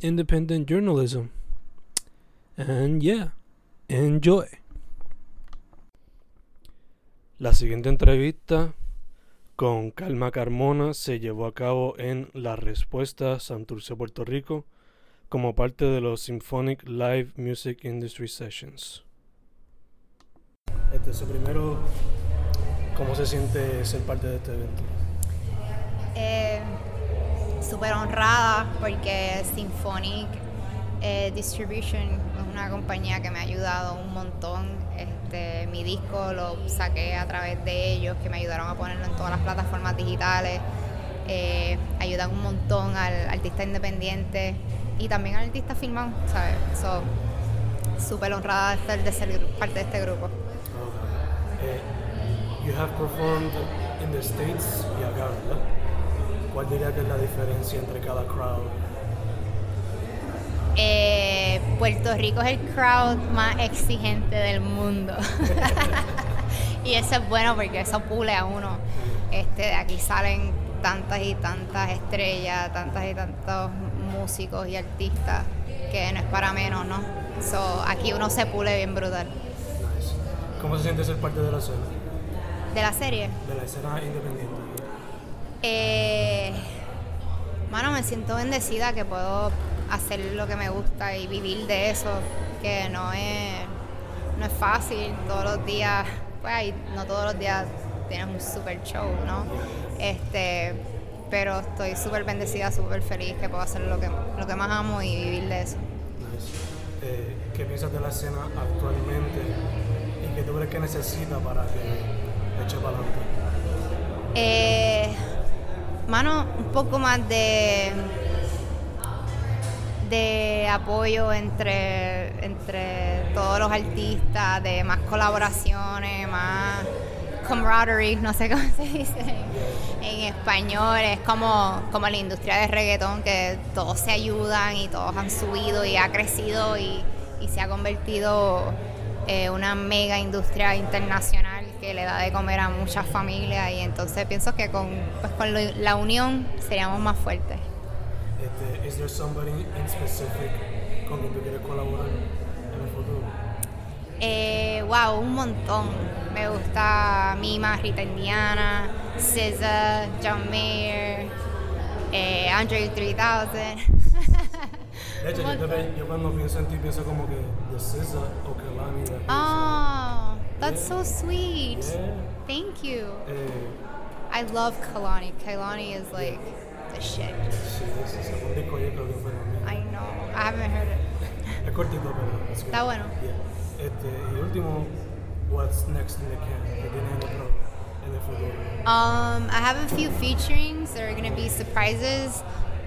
independent journalism. And yeah, enjoy. La siguiente entrevista con Calma Carmona se llevó a cabo en La Respuesta, Santurce, Puerto Rico, como parte de los Symphonic Live Music Industry Sessions. Este, primero, ¿cómo se siente ser parte de este evento? Eh, Súper honrada porque Symphonic eh, Distribution es una compañía que me ha ayudado un montón. Este, mi disco lo saqué a través de ellos, que me ayudaron a ponerlo en todas las plataformas digitales. Eh, ayudan un montón al artista independiente y también al artista filmado, ¿sabes? So, súper honrada de, ser parte de este grupo. you have performed in the States. ¿Cuál diría que es la diferencia entre cada crowd? Eh, Puerto Rico es el crowd más exigente del mundo. y eso es bueno porque eso pule a uno. Este, de aquí salen tantas y tantas estrellas, tantas y tantos músicos y artistas que no es para menos, ¿no? So, aquí uno se pule bien brutal. ¿Cómo se siente ser parte de la escena? ¿De la serie? De la escena independiente. Eh, bueno, me siento bendecida que puedo hacer lo que me gusta y vivir de eso, que no es, no es fácil todos los días, pues no todos los días tienes un super show, ¿no? Este, pero estoy súper bendecida, súper feliz que puedo hacer lo que, lo que más amo y vivir de eso. Eh, ¿Qué piensas de la escena actualmente y qué tú crees que necesita para que eche para adelante? Eh, mano, un poco más de de apoyo entre, entre todos los artistas, de más colaboraciones, más camaraderie, no sé cómo se dice en español, es como, como la industria de reggaetón, que todos se ayudan y todos han subido y ha crecido y, y se ha convertido en una mega industria internacional que le da de comer a muchas familias y entonces pienso que con, pues, con la unión seríamos más fuertes. Este, ¿Is there somebody in specific con quien tú quieres colaborar en el futuro? Eh, wow, un montón. Me gusta Mima, Rita Indiana, SZA, John Mayer, eh, Andre 3000. De hecho, yo, yo, cuando pienso en ti pienso como que SZA o Kalani. Oh, that's yeah. so sweet. Yeah. Thank you. Eh, I love Kalani. Kalani is like the shit. I know. I haven't heard it. Es cortito, pero es Está bueno. Yeah. Este, y último, what's next in the camp? ¿Qué tienes en otro en el futuro? Um, I have a few featurings that are going to be surprises,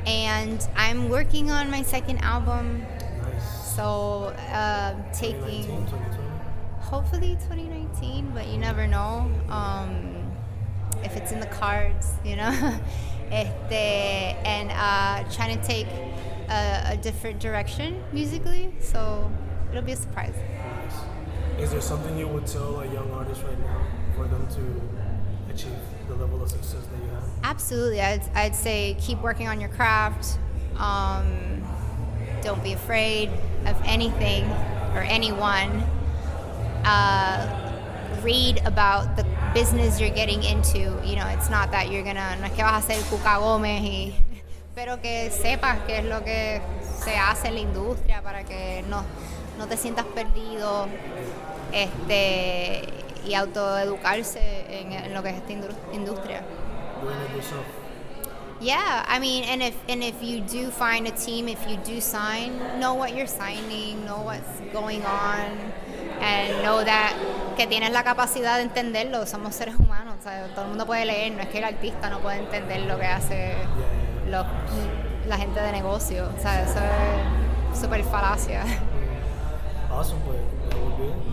and I'm working on my second album. Nice. So, uh, taking 2019, 2020? hopefully 2019, but you never know. Um, if it's in the cards, you know. este, and uh, trying to take a, a, different direction musically. So it'll be a surprise. Is there something you would tell a young artist right now for them to achieve the level of success that you have? Absolutely. I'd, I'd say keep working on your craft. Um, don't be afraid of anything or anyone. Uh, read about the business you're getting into. You know, it's not that you're gonna, no es que vas a ser Cuca Gómez y, pero que sepas qué es lo que se hace en la industria para que no, no te sientas perdido, este, y autoeducarse en, en lo que es esta industria. Yeah, I mean, and if and if you do find a team, if you do sign, know what you're signing, know what's going on, and know that que tienes la capacidad de entenderlo. Somos seres humanos, o sea, todo el mundo puede leer, no es que el artista no puede entender lo que hace los, la gente de negocio. O sea, eso es súper falacia. Awesome, pues.